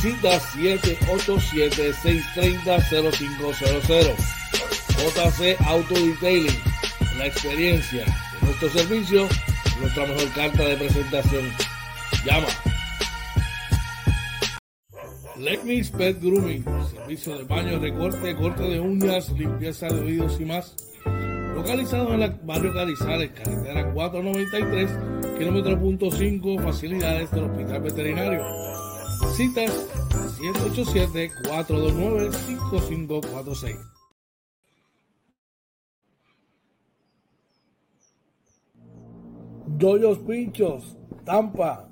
Cita 787-630-0500. JC Auto Detailing. La experiencia de nuestro servicio, nuestra mejor carta de presentación. Llama. Legnis Pet Grooming, servicio de baño, recorte, corte de uñas, limpieza de oídos y más. Localizado en el barrio Carizales, carretera 493, kilómetro punto 5, facilidades del Hospital Veterinario. Citas 787-429-5546. Doyos Pinchos, Tampa,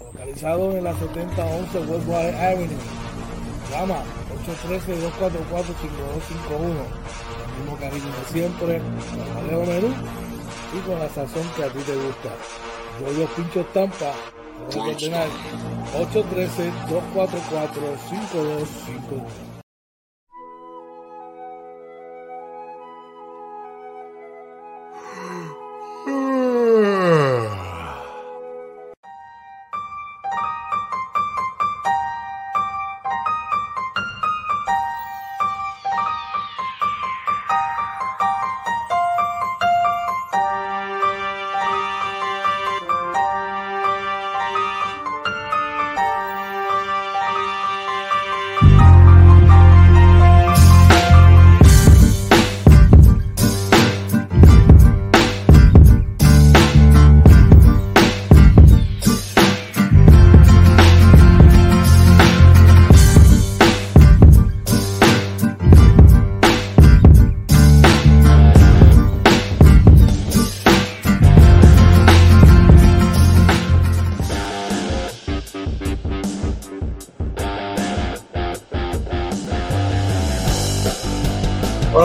localizado en la 7011 Westwater Avenue. Llama 813-244-5251. El mismo cariño de siempre, con Valero Menú y con la sazón que a ti te gusta. Doyos Pinchos Tampa, 813-244-5251.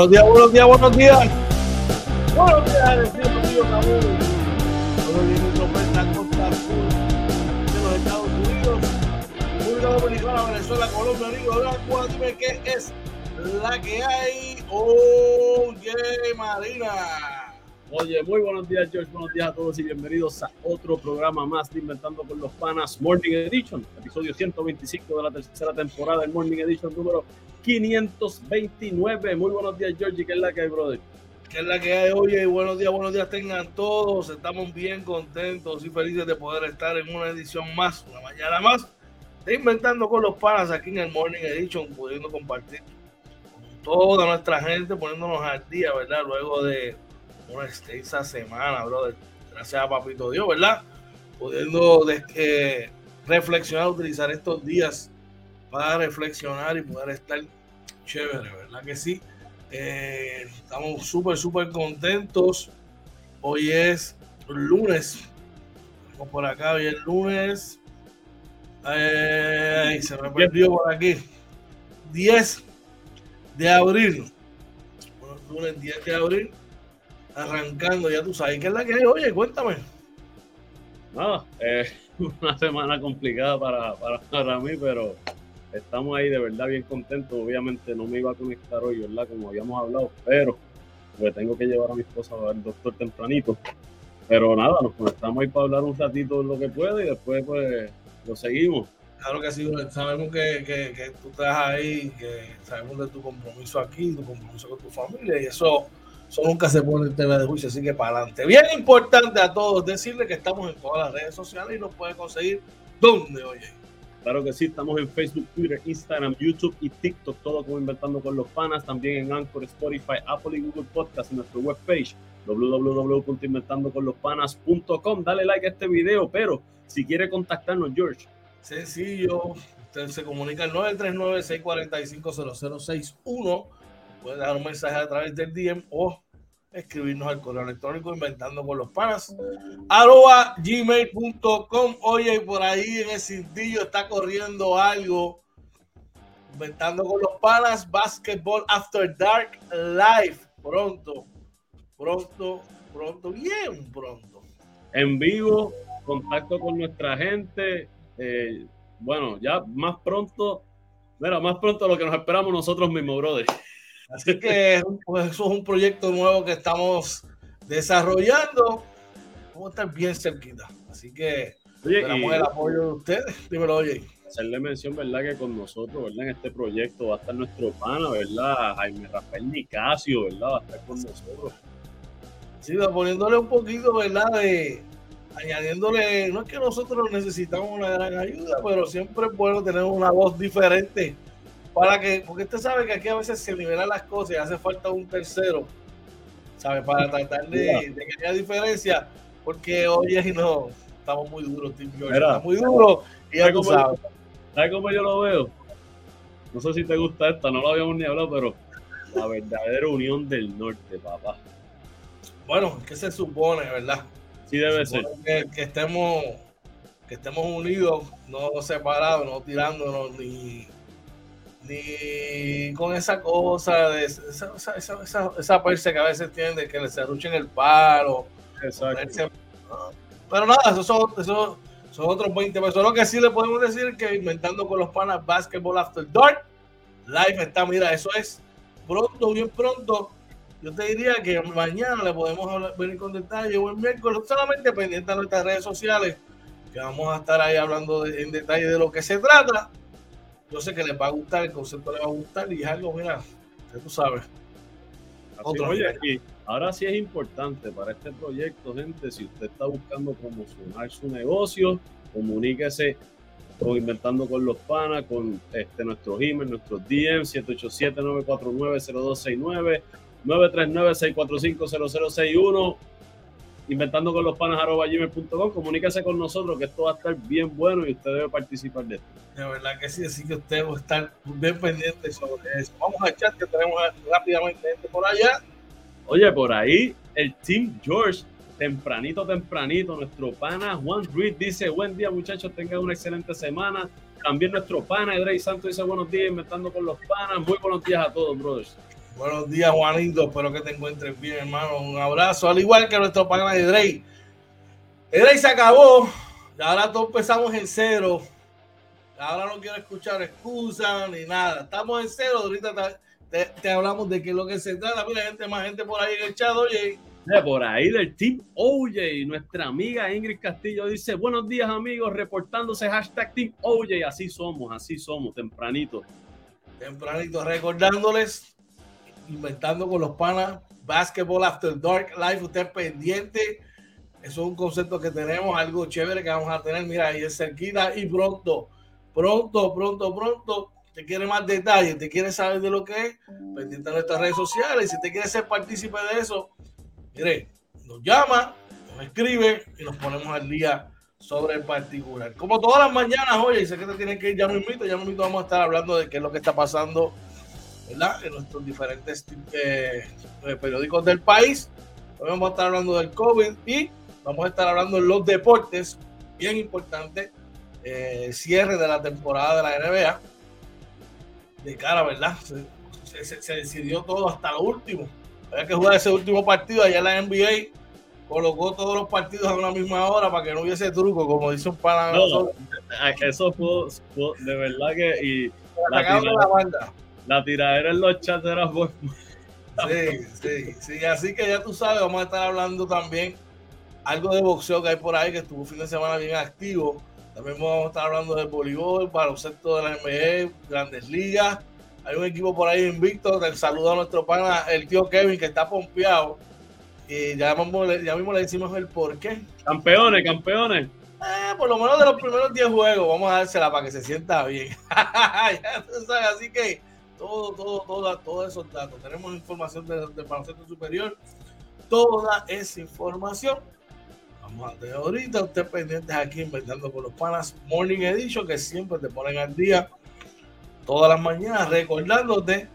Buenos días, buenos días, buenos días. Buenos días, en Trompeta, Costa Sur de los Estados Unidos. República Dominicana, Venezuela, Colombia, Nicaragua. Dime qué es la que hay. Oye, Marina. Oye, muy buenos días, George. Buenos días a todos y bienvenidos a otro programa más de Inventando con los Panas Morning Edition, episodio 125 de la tercera temporada del Morning Edition número 529. Muy buenos días, George. ¿Qué es la que hay, brother? ¿Qué es la que hay? Oye, buenos días, buenos días tengan todos. Estamos bien contentos y felices de poder estar en una edición más, una mañana más, de Inventando con los Panas aquí en el Morning Edition, pudiendo compartir con toda nuestra gente, poniéndonos al día, ¿verdad? Luego de una extensa semana, brother. Gracias a Papito Dios, ¿verdad? Pudiendo eh, reflexionar, utilizar estos días para reflexionar y poder estar chévere, ¿verdad que sí? Eh, estamos súper, súper contentos. Hoy es lunes. Vamos por acá, hoy es lunes. Eh, se me perdió por aquí. 10 de abril. Bueno, lunes 10 de abril arrancando, ya tú sabes. ¿Qué es la que hay? Oye, cuéntame. Nada, eh, una semana complicada para, para, para, mí, pero estamos ahí de verdad bien contentos. Obviamente no me iba a conectar hoy, ¿verdad? Como habíamos hablado, pero pues tengo que llevar a mi esposa al doctor tempranito. Pero nada, nos conectamos ahí para hablar un ratito de lo que puede y después pues lo seguimos. Claro que sí, sabemos que, que, que tú estás ahí, que sabemos de tu compromiso aquí, tu compromiso con tu familia y eso eso nunca se pone en tema de juicio, así que para adelante. Bien importante a todos decirle que estamos en todas las redes sociales y nos pueden conseguir donde, oye. Claro que sí, estamos en Facebook, Twitter, Instagram, YouTube y TikTok, todo como Inventando con los Panas, también en Anchor, Spotify, Apple y Google Podcast, en nuestra webpage www.inventandoconlospanas.com. Dale like a este video, pero si quiere contactarnos, George. Sencillo, usted se comunica al 939-645-0061. Puede dar un mensaje a través del DM o escribirnos al correo electrónico inventando con los panas. Arroba gmail.com oye por ahí en el cintillo está corriendo algo. Inventando con los panas basketball after dark live. Pronto pronto pronto bien pronto. En vivo contacto con nuestra gente. Eh, bueno ya más pronto mira más pronto lo que nos esperamos nosotros mismos brother Así que pues, eso es un proyecto nuevo que estamos desarrollando. Vamos a estar bien cerquita. Así que esperamos el apoyo de ustedes. Dímelo, oye. Hacerle mención, ¿verdad? Que con nosotros, ¿verdad? En este proyecto va a estar nuestro pana, ¿verdad? Jaime Rafael Nicasio, ¿verdad? Va a estar con nosotros. Sí, va poniéndole un poquito, ¿verdad? De, añadiéndole, no es que nosotros necesitamos una gran ayuda, pero siempre es bueno tener una voz diferente para que, porque usted sabe que aquí a veces se nivelan las cosas y hace falta un tercero, ¿sabe? Para tratar de, de que haya diferencia, porque hoy y no, estamos muy duros, George, está muy duro y ya tú sabes. ¿Sabes cómo yo lo veo? No sé si te gusta esta, no lo habíamos ni hablado, pero la verdadera unión del norte, papá. Bueno, ¿qué se supone, verdad? Sí debe ser. Que, que, estemos que estemos unidos, no separados, no tirándonos ni ni con esa cosa de esa, esa, esa, esa que a veces tienen de que les en el palo. Exacto. Pero nada, esos son, eso son otros 20 pesos. Lo que sí le podemos decir que inventando con los panas Basketball After Dark, live está, mira, eso es pronto, bien pronto. Yo te diría que mañana le podemos venir con detalle o el miércoles, solamente pendiente a nuestras redes sociales, que vamos a estar ahí hablando en detalle de lo que se trata yo sé que les va a gustar, el concepto les va a gustar y es algo, mira, que tú sabes. oye, ahora sí es importante para este proyecto, gente, si usted está buscando promocionar su negocio, comuníquese con Inventando con los Panas, con este, nuestros email, nuestros DM, 787-949-0269, 939-645-0061 inventando con los panas gmail.com. Comuníquese con nosotros que esto va a estar bien bueno y usted debe participar de esto. De verdad que sí, así que usted va a estar bien pendiente sobre eso. Vamos a echar que tenemos rápidamente gente por allá. Oye, por ahí el Team George, tempranito, tempranito, nuestro pana Juan Ruiz dice: Buen día, muchachos, tengan una excelente semana. También nuestro pana Edrey Santos dice: Buenos días, inventando con los panas. Muy buenos días a todos, brothers. Buenos días, Juanito. Espero que te encuentres bien, hermano. Un abrazo. Al igual que nuestro pana de Drey. Drey se acabó. Y ahora todos empezamos en cero. Ahora no quiero escuchar excusas ni nada. Estamos en cero. Ahorita te, hablamos de qué es lo que se trata. Mira, gente, más gente por ahí en el chat, oye. Por ahí del Team OJ, nuestra amiga Ingrid Castillo dice: Buenos días, amigos, reportándose hashtag Team OJ. Así somos, así somos, tempranito. Tempranito, recordándoles inventando con los panas, Basketball After Dark Live, usted pendiente. Eso es un concepto que tenemos, algo chévere que vamos a tener, mira, ahí es cerquita y pronto, pronto, pronto, pronto. Te quiere más detalles, te quiere saber de lo que es, pendiente de nuestras redes sociales. Si te quiere ser partícipe de eso, mire, nos llama, nos escribe y nos ponemos al día sobre el particular. Como todas las mañanas, oye, sé que te tienen que ir, ya me invito, ya me vamos a estar hablando de qué es lo que está pasando ¿verdad? En nuestros diferentes eh, eh, periódicos del país. Hoy vamos a estar hablando del COVID y vamos a estar hablando de los deportes, bien importante, eh, cierre de la temporada de la NBA. De cara, ¿verdad? Se, decidió todo hasta lo último. Había que jugar ese último partido allá en la NBA. Colocó todos los partidos a una misma hora para que no hubiese truco, como dice un pana. No, eso fue, de verdad que. Y la, la banda la tiradera en los chats era buena. Sí, sí, sí. Así que ya tú sabes, vamos a estar hablando también algo de boxeo que hay por ahí, que estuvo fin de semana bien activo. También vamos a estar hablando del voleibol, baloncesto de la ME, grandes ligas. Hay un equipo por ahí invicto. Te saludo a nuestro pana, el tío Kevin, que está pompeado. Y ya, ya mismo le decimos el por qué. Campeones, campeones. Eh, por lo menos de los primeros 10 juegos, vamos a dársela para que se sienta bien. así que todo, todo, todo, todos esos datos. Tenemos información del, del baloncesto superior, toda esa información. Vamos a tener ahorita, usted pendientes aquí inventando con los panas Morning Edition, que siempre te ponen al día todas las mañanas, recordándote,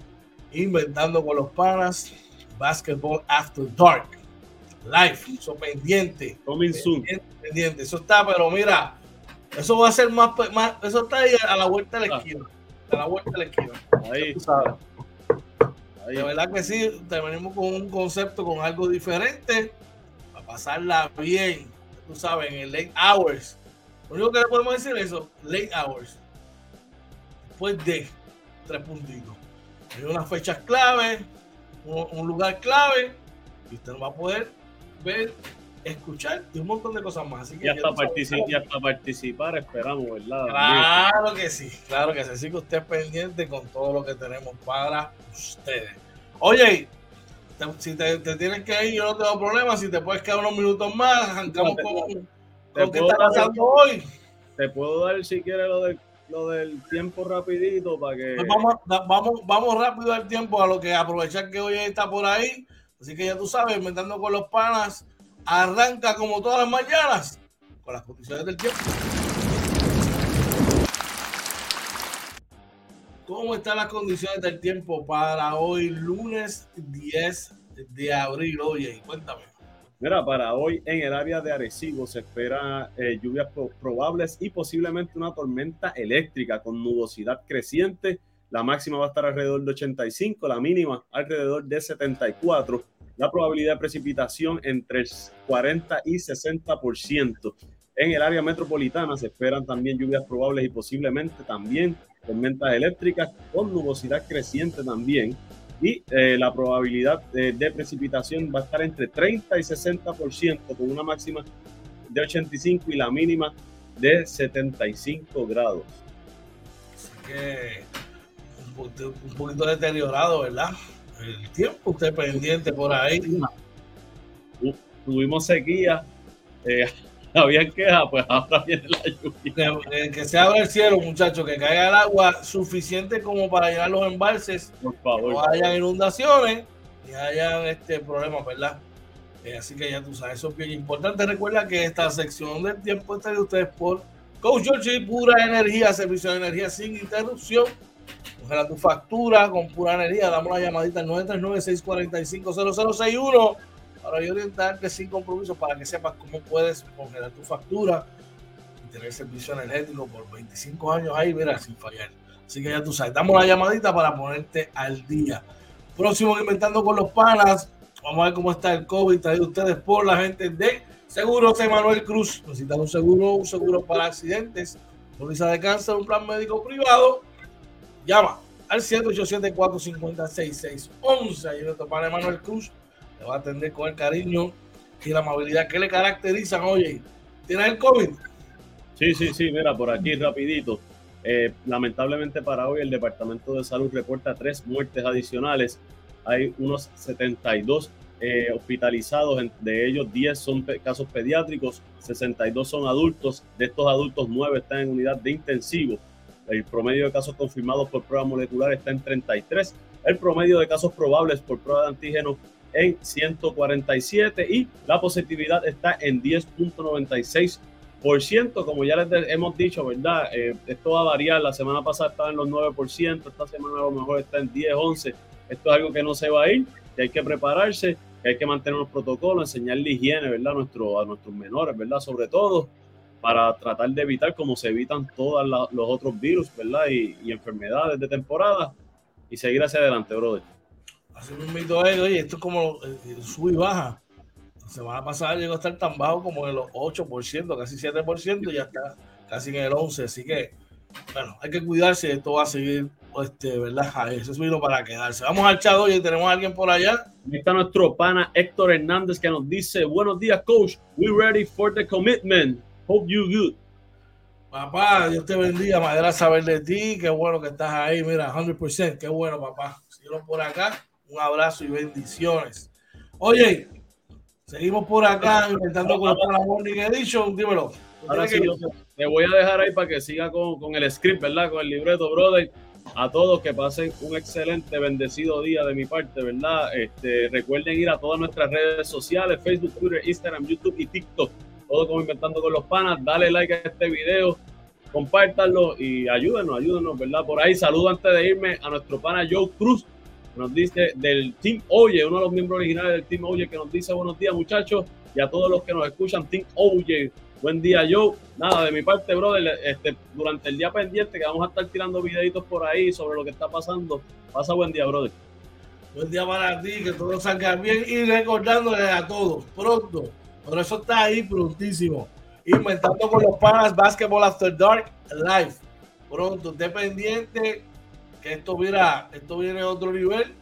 inventando con los panas, Basketball After Dark, live, eso pendiente. Pendiente, pendiente, eso está, pero mira, eso va a ser más, más eso está ahí a la vuelta de la ah. esquina a la vuelta de la esquina. Ahí. Ahí. De verdad que sí, te venimos con un concepto, con algo diferente, para pasarla bien, tú sabes, en el late hours. Lo único que le podemos decir es eso, late hours. Después de tres puntitos. Hay unas fechas clave, un, un lugar clave, y usted no va a poder ver escuchar y un montón de cosas más. Así que y, hasta hasta participar esperamos, ¿verdad? Claro que sí, claro que sí. Así que usted es pendiente con todo lo que tenemos para ustedes. Oye, si te, tienes que ir, yo no tengo problema. Si te puedes quedar unos minutos más, arrancamos con, qué está pasando hoy. Te puedo dar, si quieres, lo del, lo del tiempo rapidito para que... Pues vamos, vamos, vamos rápido al tiempo a lo que aprovechar que hoy está por ahí. Así que ya tú sabes, inventando con los panas arranca como todas las mañanas con las condiciones del tiempo. ¿Cómo están las condiciones del tiempo para hoy, lunes 10 de abril? Oye, cuéntame. Mira, para hoy en el área de Arecibo se espera eh, lluvias probables y posiblemente una tormenta eléctrica con nubosidad creciente. La máxima va a estar alrededor de 85, la mínima alrededor de 74 la probabilidad de precipitación entre el 40 y 60%. En el área metropolitana se esperan también lluvias probables y posiblemente también tormentas eléctricas con nubosidad creciente también. Y eh, la probabilidad de, precipitación va a estar entre 30 y 60% con una máxima de 85 y la mínima de 75 grados. Así que un poquito deteriorado, ¿verdad? El tiempo, usted pendiente por ahí. Tuvimos sequía, eh, había quejas, pues ahora viene la lluvia. Que, se abra el cielo, muchachos, que caiga el agua suficiente como para llenar los embalses, por favor, no haya inundaciones y haya este problema, ¿verdad? Eh, así que ya tú sabes, eso es bien importante. Recuerda que esta sección del tiempo está de ustedes por Coach George Pura Energía, servicio de energía sin interrupción Congela tu factura con pura energía. Damos una llamadita al 939-645-0061 para orientarte sin compromiso para que sepas cómo puedes congelar tu factura y tener servicio energético por 25 años ahí, mira, sin fallar. Así que ya tú sabes, damos una llamadita para ponerte al día. Próximo Inventando con los Panas. Vamos a ver cómo está el COVID traído ustedes por la gente de Seguros Emanuel Cruz. Necesitan un seguro, un seguro para accidentes, póliza de cáncer, un plan médico privado Llama al 787-450-6611. Ahí nuestro padre Manuel Cruz te va a atender con el cariño y la amabilidad que le caracterizan. Oye, ¿tienes el COVID? Sí, sí, sí, mira, por aquí rapidito. Eh, lamentablemente para hoy el Departamento de Salud reporta tres muertes adicionales. Hay unos 72 eh, hospitalizados, de ellos 10 son casos pediátricos, 62 son adultos, de estos adultos 9 están en unidad de intensivo el promedio de casos confirmados por prueba molecular está en 33. El promedio de casos probables por prueba de antígeno en 147 y la positividad está en 10.96%. Como ya les hemos dicho, ¿verdad? Eh, esto va a variar. La semana pasada estaba en los 9%, esta semana a lo mejor está en 10, 11. Esto es algo que no se va a ir, que hay que prepararse, que hay que mantener los protocolos, enseñarle higiene, ¿verdad? A, nuestro, a nuestros menores, ¿verdad? Sobre todo para tratar de evitar como se evitan todos los otros virus, ¿verdad? Y, enfermedades de temporada y seguir hacia adelante, brother. Así mito es, oye, esto es como sube y baja. La semana pasada llegó a estar tan bajo como en los 8%, casi 7%, y ya está casi en el 11%. Así que, bueno, hay que cuidarse, esto va a seguir, este, ¿verdad? Eso es vino para quedarse. Vamos al chat, oye, tenemos a alguien por allá. Aquí está nuestro pana Héctor Hernández que nos dice, buenos días, coach, we ready for the commitment. Hope you good. Papá, Dios te bendiga, madera saber de ti, qué bueno que estás ahí, mira, 100%, qué bueno, papá. Síguelo por acá, un abrazo y bendiciones. Oye, Seguimos por acá inventando con la Morning Edition. Dímelo. Ahora sí, te voy a dejar ahí para que siga con, con, el script, ¿verdad? Con el libreto, brother. A todos que pasen un excelente, bendecido día de mi parte, ¿verdad? Este, recuerden ir a todas nuestras redes sociales, Facebook, Twitter, Instagram, YouTube y TikTok. Todo como Inventando con los Panas. Dale like a este video, compártanlo y ayúdenos, ayúdenos, ¿verdad? Por ahí saludo antes de irme a nuestro pana Joe Cruz, nos dice del Team Oye, uno de los miembros originales del Team Oye, que nos dice buenos días, muchachos, y a todos los que nos escuchan, Team Oye. Buen día, Joe. Nada, de mi parte, brother, este, durante el día pendiente que vamos a estar tirando videitos por ahí sobre lo que está pasando. Pasa buen día, brother. Buen día para ti, que todo salga bien y recordándole a todos, pronto, por eso está ahí prontísimo, inventando con los panas Basketball After Dark Live. Pronto, esté pendiente que esto, mira, esto viene a otro nivel.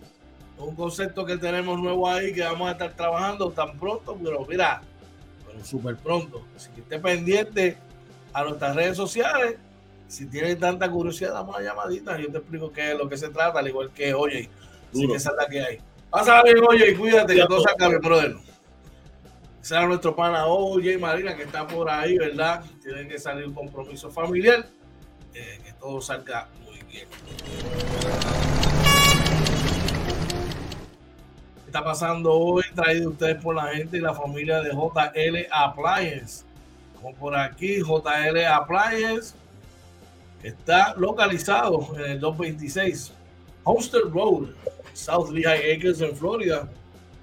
Un concepto que tenemos nuevo ahí que vamos a estar trabajando tan pronto, pero mira, pero súper pronto. Así que esté pendiente a nuestras redes sociales. Si tienen tanta curiosidad, damos una llamadita. Yo te explico qué es lo que se trata, al igual que oye. Así que esa es la que hay. Pásala bien, oye, y cuídate, que todo salga bien, brother. Ese era nuestro pana Oye Marina, que está por ahí, ¿verdad? Tienen que salir un compromiso familiar. Eh, que todo salga ¿Qué está pasando hoy? Traído ustedes por la gente y la familia de JL Appliance. Como por aquí, JL Appliance está localizado en el 226 Homestead Road, South Lehigh Acres en Florida,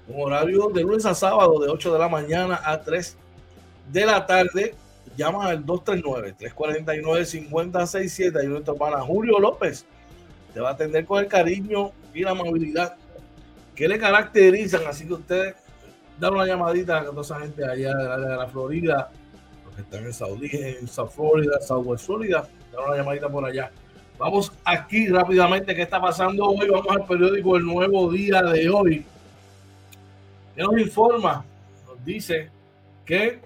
con horario de lunes a sábado de 8 de la mañana a 3 de la tarde llama al 239-349-5067 y nuestro pana Julio López te va a atender con el cariño y la amabilidad que le caracterizan. Así que ustedes dan una llamadita a toda esa gente allá de la, de la Florida, los que están en Saudi, en South Florida, Southwest Florida, dan una llamadita por allá. Vamos aquí rápidamente, ¿qué está pasando hoy? Vamos al periódico El Nuevo Día de hoy. Nos informa, nos dice que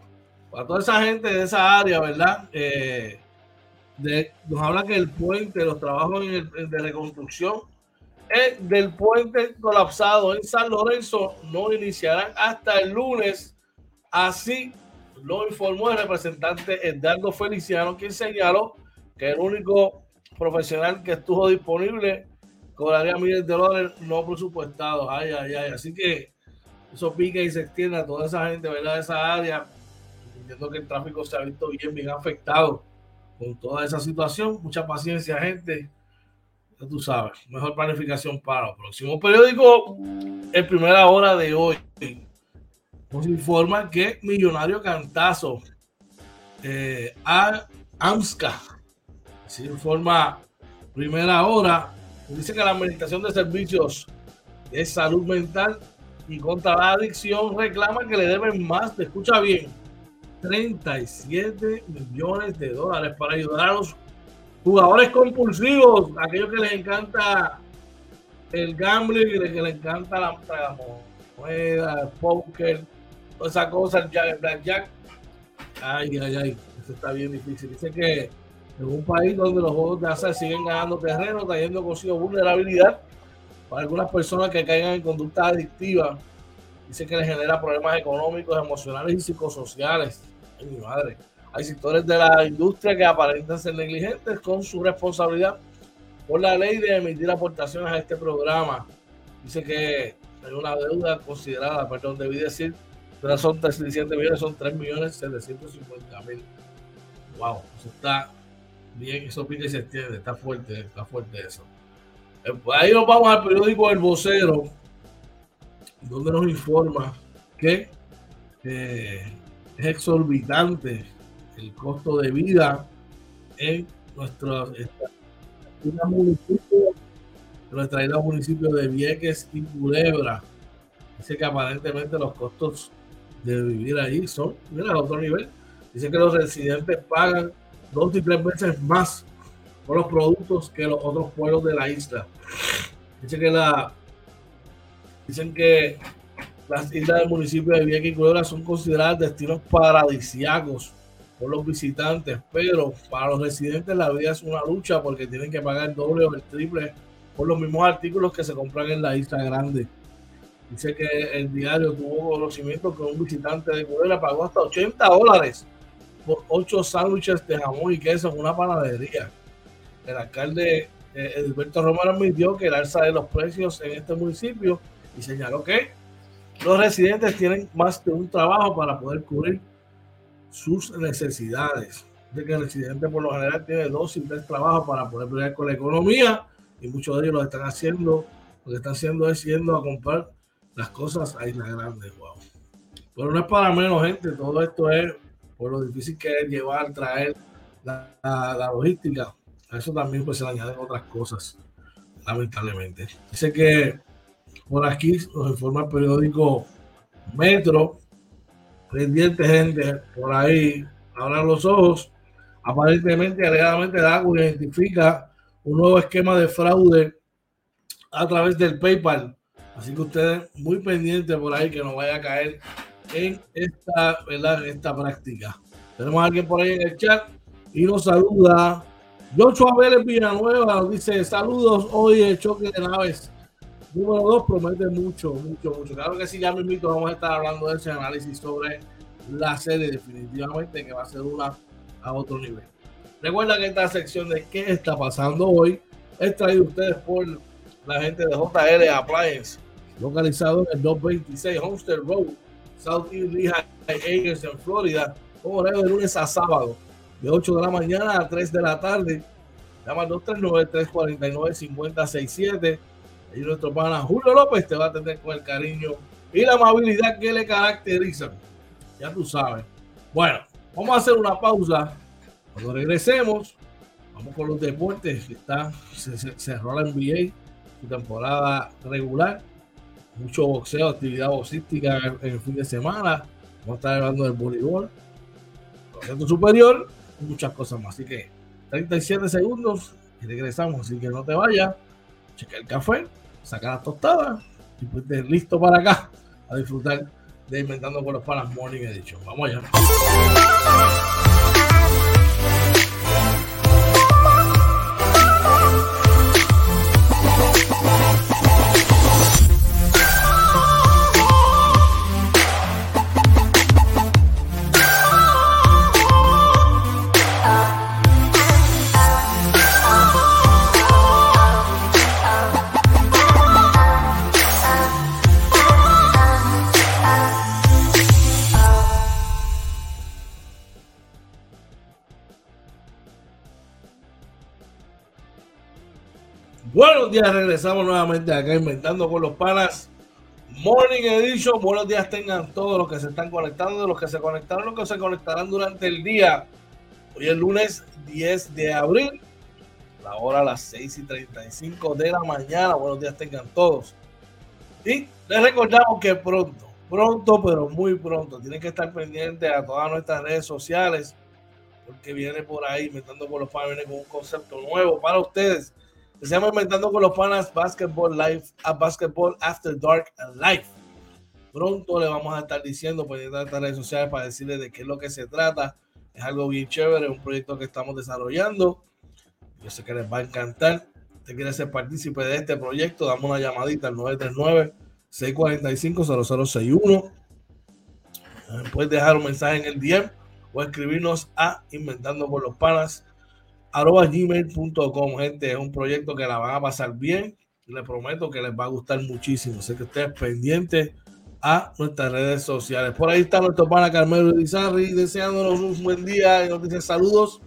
para toda esa gente de esa área, ¿verdad? Eh, nos habla que el puente, los trabajos de reconstrucción del puente colapsado en San Lorenzo no iniciarán hasta el lunes. Así lo informó el representante Edgardo Feliciano, quien señaló que el único profesional que estuvo disponible cobraría miles de dólares no presupuestados. Ay, ay, ay. Así que eso pica y se extiende a toda esa gente, ¿verdad? Esa área entiendo que el tráfico se ha visto bien, bien afectado con toda esa situación. Mucha paciencia, gente. Ya tú sabes, mejor planificación para el próximo periódico. En primera hora de hoy nos informa que Millonario Cantazo eh, a AMSCA, se informa primera hora, dice que la Administración de Servicios de Salud Mental y contra la adicción reclama que le deben más, te escucha bien, 37 millones de dólares para ayudar a los jugadores compulsivos, aquellos que les encanta el gambling, que les encanta la, moneda, el poker, toda esa cosa, el blackjack. Ay, ay, ay, eso está bien difícil. Dice que en un país donde los juegos de azar siguen ganando terreno, trayendo consigo vulnerabilidad para algunas personas que caigan en conductas adictivas, dice que les genera problemas económicos, emocionales y psicosociales mi madre. Hay sectores de la industria que aparentan ser negligentes con su responsabilidad por la ley de emitir aportaciones a este programa. Dice que hay una deuda considerada, perdón, debí decir, pero son 37 millones, son 3 millones 750 mil. Wow, eso está bien, eso pique y se extiende, está fuerte, está fuerte eso. Ahí nos vamos al periódico El Vocero, donde nos informa que eh, es exorbitante el costo de vida en nuestra municipio, nuestra isla municipio de Vieques y Culebra. Dice que aparentemente los costos de vivir allí son, mira, otro nivel. Dice que los residentes pagan dos y tres veces más por los productos que los otros pueblos de la isla. Dice que la, dicen que las islas del municipio de Vieques y Culebra son consideradas destinos paradisíacos por los visitantes, pero para los residentes la vida es una lucha porque tienen que pagar el doble o el triple por los mismos artículos que se compran en la isla grande. Dice que el diario tuvo conocimiento que un visitante de Cudera pagó hasta 80 dólares por 8 sándwiches de jamón y queso en una panadería. El alcalde eh, Edilberto Romero admitió que el alza de los precios en este municipio y señaló que los residentes tienen más de un trabajo para poder cubrir sus necesidades. De que el residente por lo general tiene dos y tres trabajos para poder pelear con la economía y muchos de ellos lo están haciendo, lo que están haciendo es yendo a comprar las cosas a Isla Grande, wow. Pero no es para menos gente, todo esto es por lo difícil que es llevar, traer la, la, logística. A eso también pues se le añaden otras cosas, lamentablemente. Dice que por aquí nos informa el periódico Metro, pendiente gente, por ahí, abran los ojos. Aparentemente, alegadamente, DACO identifica un nuevo esquema de fraude a través del PayPal. Así que ustedes muy pendientes por ahí que no vaya a caer en esta, ¿verdad? esta práctica. Tenemos a alguien por ahí en el chat y nos saluda. Joshua Vélez Villanueva dice saludos hoy el choque de naves. Número dos promete mucho, mucho, mucho. Claro que sí, ya me invito, vamos a estar hablando de ese análisis sobre la serie definitivamente que va a ser una a otro nivel. Recuerda que esta sección de qué está pasando hoy es traído ustedes por la gente de JL Appliance, localizado en el 226 Homestead Road, South East Lehigh en Florida, con horario de lunes a sábado, de 8 de la mañana a 3 de la tarde. Llama al 239-349-5067. Y nuestro pana Julio López te va a atender con el cariño y la amabilidad que le caracterizan. Ya tú sabes. Bueno, vamos a hacer una pausa cuando regresemos, vamos con los deportes. Está, se, cerró la NBA, su temporada regular. Mucho boxeo, actividad boxística en, el fin de semana. Vamos a estar hablando del voleibol, proyecto superior muchas cosas más. Así que 37 segundos y regresamos. Así que no te vayas, checa el café, saca las tostadas y pues listo para acá a disfrutar de Inventando con los Panas Morning Edition. Vamos allá. Días, regresamos nuevamente acá inventando con los panas. Morning Edition, buenos días tengan todos los que se están conectando, los que se conectaron, los que se conectarán durante el día. Hoy es lunes 10 de abril, la hora a las 6 y 35 de la mañana. Buenos días tengan todos. Y les recordamos que pronto, pronto, pero muy pronto, tienen que estar pendientes a todas nuestras redes sociales, porque viene por ahí inventando con los panas, viene con un concepto nuevo para ustedes llama Inventando con los Panas Basketball Live, a Basketball After Dark Life. Pronto le vamos a estar diciendo por estas redes sociales para decirles de qué es lo que se trata. Es algo bien chévere, es un proyecto que estamos desarrollando. Yo sé que les va a encantar. Si quiere ser partícipe de este proyecto, dame una llamadita al 939-645-0061. Puedes dejar un mensaje en el DM o escribirnos a Inventando con los Panas arroba gmail.com, gente. Es un proyecto que la van a pasar bien. Les prometo que les va a gustar muchísimo. Sé que ustedes pendientes a nuestras redes sociales. Por ahí está nuestro pana Carmelo Lizarri deseándonos un buen día y nos dice saludos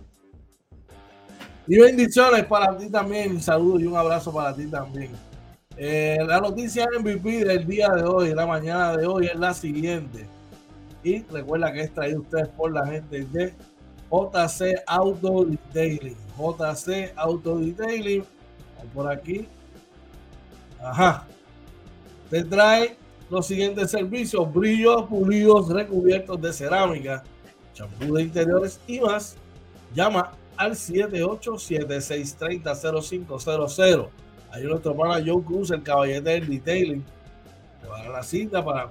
y bendiciones para ti también. Saludos y un abrazo para ti también. Eh, la noticia MVP del día de hoy, la mañana de hoy, es la siguiente. Y recuerda que es traído ustedes por la gente de JC Auto Detailing. JC Auto Detailing. Por aquí. Ajá. Te trae los siguientes servicios: brillos, pulidos, recubiertos de cerámica, champú de interiores y más. Llama al 787-630-0500. Ahí nuestro pana Joe Cruz, el caballete del detailing. Te va a dar la cita para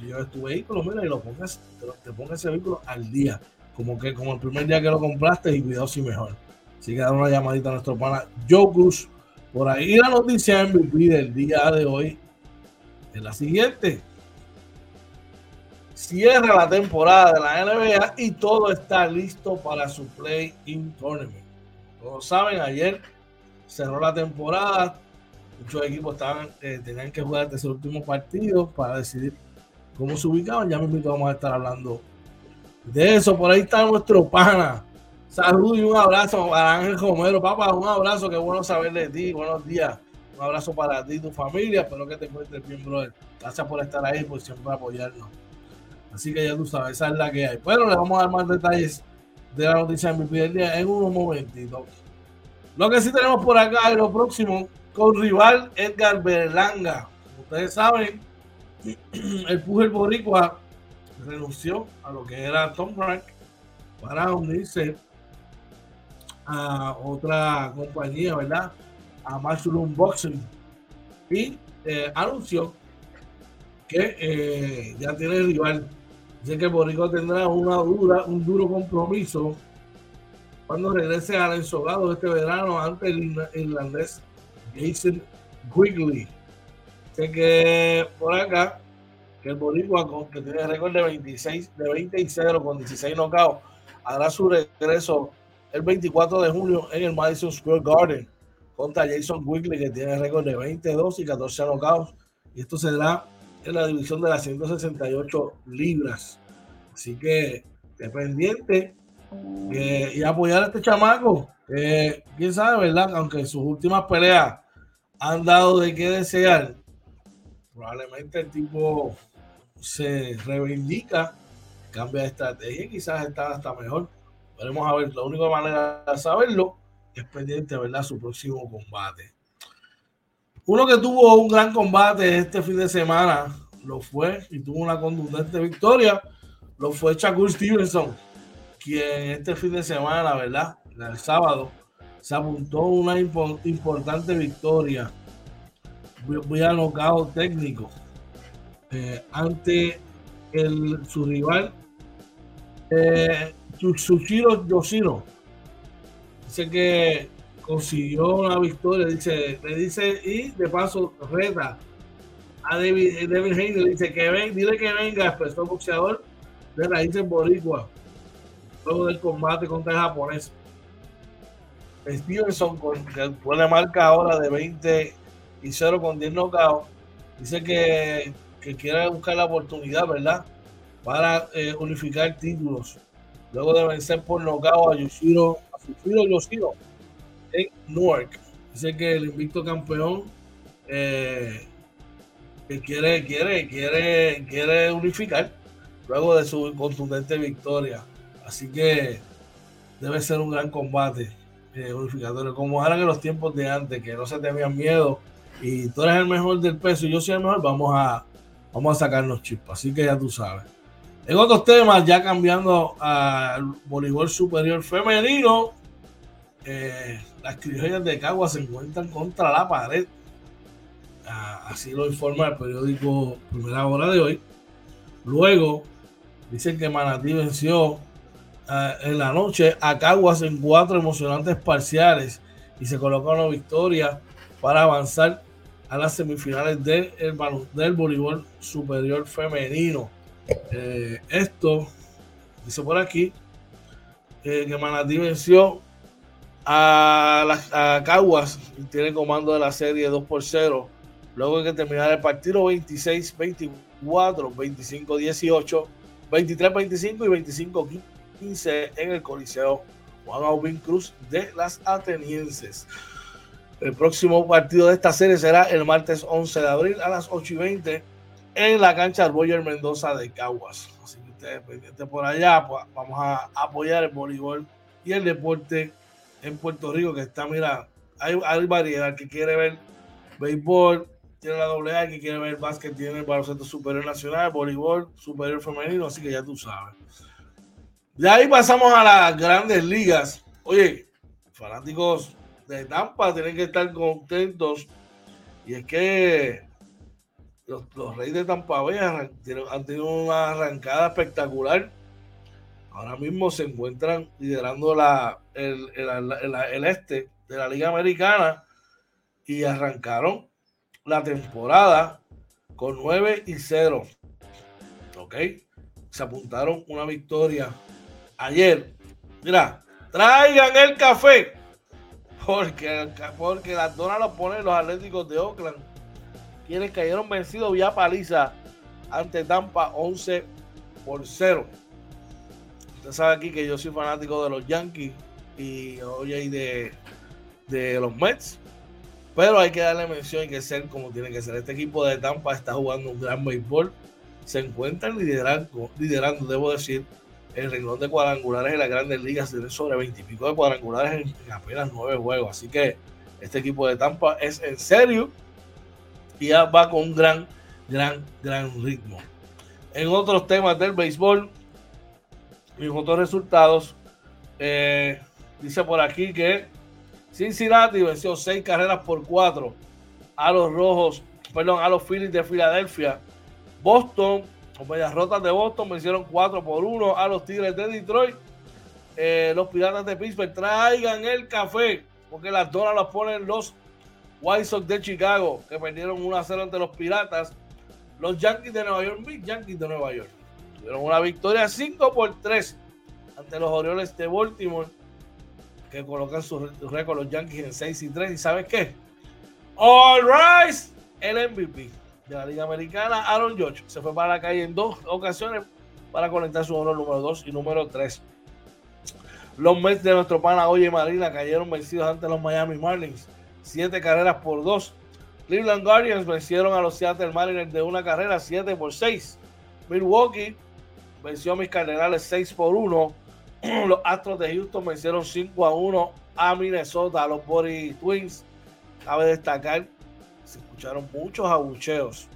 que lleves tu vehículo, mira, y lo pongas, te pongas ese vehículo al día como que como el primer día que lo compraste y cuidado si mejor. Así que dar una llamadita a nuestro pana Cruz. Por ahí la noticia MVP del día de hoy en la siguiente. Cierra la temporada de la NBA y todo está listo para su play-in tournament. Todos saben, ayer cerró la temporada. Muchos equipos estaban, eh, tenían que jugar ese último partido para decidir cómo se ubicaban. Ya mismo vamos a estar hablando de eso. Por ahí está nuestro pana. Saludos y un abrazo para Ángel Romero. Papá, un abrazo. Qué bueno saber de ti. Buenos días. Un abrazo para ti y tu familia. Espero que te encuentres bien, brother. Gracias por estar ahí por siempre apoyarnos. Así que ya tú sabes, esa es la que hay. Bueno, le vamos a dar más detalles de la noticia mi del día en unos momentitos. Lo que sí tenemos por acá es lo próximo con rival Edgar Berlanga. ustedes saben, el Pugel Boricua renunció a lo que era Tom Rank para unirse a otra compañía, ¿verdad? A Mushroom Boxing. Y eh, anunció que eh, ya tiene rival. Dice que Boricua tendrá una dura, un duro compromiso cuando regrese al ensogado este verano ante el irlandés Jason Quigley. Sé que por acá, que el Boricua, que tiene récord de 26, de 20 y 0 con 16 knockouts, hará su regreso el 24 de junio en el Madison Square Garden contra Jason Quigley, que tiene récord de 22 y 14 knockouts. Y esto será en la división de las 168 libras. Así que, dependiente eh, y apoyar a este chamaco. quién sabe, ¿verdad? Aunque sus últimas peleas han dado de qué desear, probablemente el tipo se reivindica, cambia de estrategia quizás está hasta mejor. Veremos a ver, la única manera de saberlo es pendiente, ¿verdad? Su próximo combate. Uno que tuvo un gran combate este fin de semana lo fue y tuvo una contundente victoria, lo fue Shakur Stevenson quien este fin de semana, ¿verdad? El sábado, se apuntó una importante victoria. Voy a técnico eh, ante el, su rival eh, Yoshiro. Dice que consiguió una victoria, dice, le dice, y de paso reta a David, David Haynes, dice que ven, dile que venga, expresó boxeador de raíces boricua luego del combate contra el japonés. Stevenson, con, que pone marca ahora de 20 y 0 con 10 knockouts, dice que, que quiere buscar la oportunidad, ¿verdad? Para eh, unificar títulos. Luego de vencer por knockout a Yoshiro, a Yoshiro en Newark. Dice que el invicto campeón eh, que quiere, quiere, quiere, quiere unificar luego de su contundente victoria. Así que debe ser un gran combate eh, unificatorio, como eran en los tiempos de antes, que no se tenían miedo y tú eres el mejor del peso y yo soy el mejor, vamos a, vamos a sacarnos chispas. Así que ya tú sabes. En otros temas, ya cambiando al voleibol superior femenino, eh, las criollas de Cagua se encuentran contra la pared. Ah, así lo informa el periódico Primera Hora de hoy. Luego, dicen que Manatí venció eh, en la noche a Caguas en cuatro emocionantes parciales y se coloca una victoria para avanzar a las semifinales del, del voleibol superior femenino. Eh, esto, dice por aquí, eh, que Manatí venció a, a Caguas y tiene comando de la serie 2 por 0. Luego de que terminar el partido 26-24, 25-18, 23-25 y 25-15 en el Coliseo Juan Aubin Cruz de las Atenienses. El próximo partido de esta serie será el martes 11 de abril a las 8 y 20 en la cancha Boyer Mendoza de Caguas. Así que ustedes pendientes por allá, pues, vamos a apoyar el voleibol y el deporte en Puerto Rico, que está, mira, hay, hay variedad que quiere ver béisbol, tiene la doble A, que quiere ver básquet, tiene el baloncesto superior nacional, voleibol superior femenino, así que ya tú sabes. De ahí pasamos a las grandes ligas. Oye, fanáticos de Tampa tienen que estar contentos. Y es que los, Reyes de Tampa Bay han, tenido una arrancada espectacular. Ahora mismo se encuentran liderando la, el, el, este de la Liga Americana y arrancaron la temporada con 9 y 0. ¿Ok? Se apuntaron una victoria ayer. Mira, traigan el café. Porque, porque las donas los ponen los Atléticos de Oakland. Quienes cayeron vencidos vía paliza ante Tampa 11 por 0. Usted sabe aquí que yo soy fanático de los Yankees y oye de, de los Mets. Pero hay que darle mención y que ser como tiene que ser. Este equipo de Tampa está jugando un gran béisbol. Se encuentran liderando, liderando debo decir, el renglón de cuadrangulares en las grandes ligas. Tiene sobre 20 y pico de cuadrangulares en, apenas 9 juegos. Así que este equipo de Tampa es en serio y ya va con un gran, gran, gran ritmo. En otros temas del béisbol, mis otros resultados, eh, dice por aquí que Cincinnati venció seis carreras por cuatro a los rojos, perdón, a los Phillies de Filadelfia. Boston, las medias rotas de Boston vencieron 4 por 1 a los Tigres de Detroit. Eh, los Piratas de Pittsburgh traigan el café, porque las donas las ponen los White Sox de Chicago, que perdieron 1 a 0 ante los Piratas. Los Yankees de Nueva York, Big Yankees de Nueva York, tuvieron una victoria 5 por 3 ante los Orioles de Baltimore que colocan su récord los Yankees en 6 y 3. ¿Y sabes qué? All Rise, el MVP de la Liga Americana, Aaron George, se fue para la calle en dos ocasiones para conectar su honor número 2 y número 3. Los Mets de nuestro pana Oye Marina cayeron vencidos ante los Miami Marlins. Siete carreras por dos. Cleveland Guardians vencieron a los Seattle Mariners de una carrera, 7 por 6. Milwaukee venció a mis Cardenales 6 por 1. los Astros de Houston vencieron 5 a 1 a Minnesota, a los Body Twins. Cabe destacar, escucharon muchos abucheos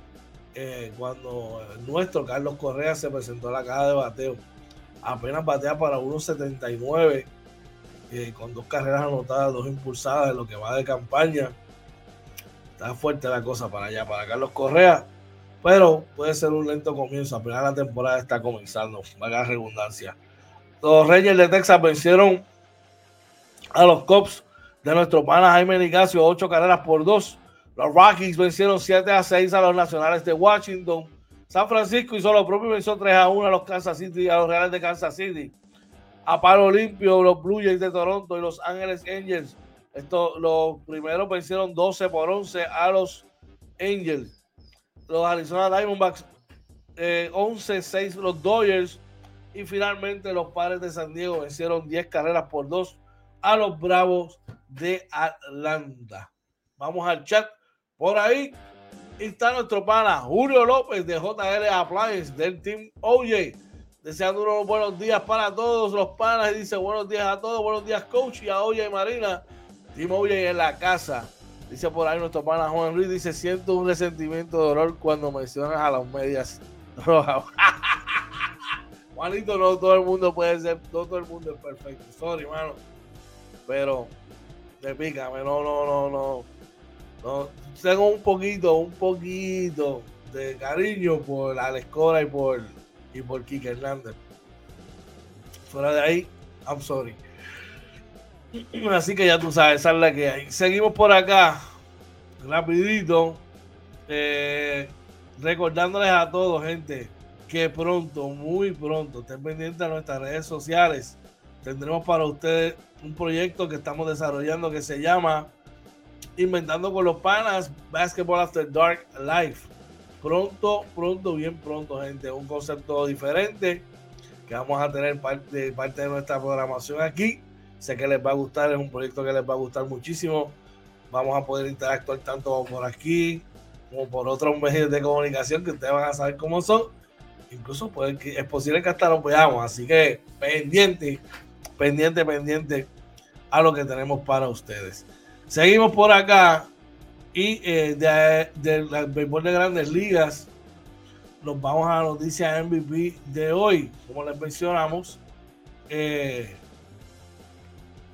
eh, cuando nuestro Carlos Correa se presentó a la caja de bateo. Apenas batea para 1.79, eh, con dos carreras anotadas, dos impulsadas en lo que va de campaña. Está fuerte la cosa para allá, para Carlos Correa. Pero puede ser un lento comienzo. Apenas la temporada está comenzando, valga redundancia. Los Reyes de Texas vencieron a los Cops de nuestro pana Jaime Nicasio, ocho carreras por dos. Los Rockies vencieron 7 a 6 a los Nacionales de Washington. San Francisco hizo lo propio venció 3 a 1 a los Kansas City, a los Reales de Kansas City. A palo limpio, los Blue Jays de Toronto y los Ángeles Angels. Esto, los primeros vencieron 12 por 11 a los Angels. Los Arizona Diamondbacks 11-6 eh, los Dodgers y finalmente los padres de San Diego vencieron 10 carreras por 2 a los Bravos de Atlanta. Vamos al chat. Por ahí está nuestro pana Julio López de JL Appliance del Team OJ. Deseando unos buenos días para todos los panas. Y dice buenos días a todos. Buenos días, coach. Y a OJ Marina. Team OJ en la casa. Dice por ahí nuestro pana Juan Luis. Dice: Siento un resentimiento de dolor cuando mencionas a las medias rojas. Juanito, no todo el mundo puede ser, todo el mundo es perfecto. Sorry, mano. Pero, te pícame, no, no, no, no. Tengo un poquito, un poquito de cariño por Alex Cora y por, y por Kike Hernández. Fuera de ahí, I'm sorry. Así que ya tú sabes, esa es la que hay. Seguimos por acá, rapidito. Eh, recordándoles a todos, gente, que pronto, muy pronto, estén pendientes de nuestras redes sociales. Tendremos para ustedes un proyecto que estamos desarrollando que se llama Inventando con los Panas Basketball After Dark Life. Pronto, pronto, bien pronto, gente. Un concepto diferente que vamos a tener parte, parte de nuestra programación aquí. Sé que les va a gustar, es un proyecto que les va a gustar muchísimo. Vamos a poder interactuar tanto por aquí como por otros medios de comunicación que ustedes van a saber cómo son incluso es posible que hasta lo veamos. Así que pendiente, pendiente, pendiente a lo que tenemos para ustedes. Seguimos por acá y eh, del de, béisbol de grandes ligas nos vamos a la noticia MVP de hoy. Como les mencionamos, eh,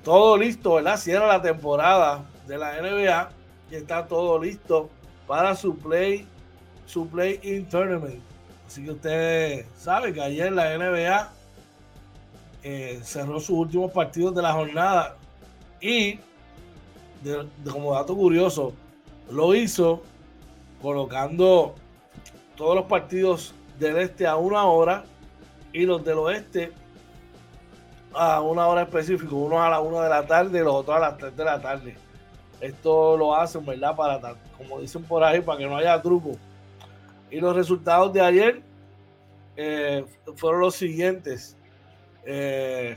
todo listo, ¿verdad? Cierra la temporada de la NBA y está todo listo para su play, su play in tournament. Así que usted sabe que ayer la NBA eh, cerró sus últimos partidos de la jornada y, como dato curioso, lo hizo colocando todos los partidos del este a una hora y los del oeste a una hora específica, unos a la una de la tarde y los otros a las 3 de la tarde. Esto lo hacen, ¿verdad? Para, como dicen por ahí, para que no haya truco. Y los resultados de ayer eh, fueron los siguientes. Eh,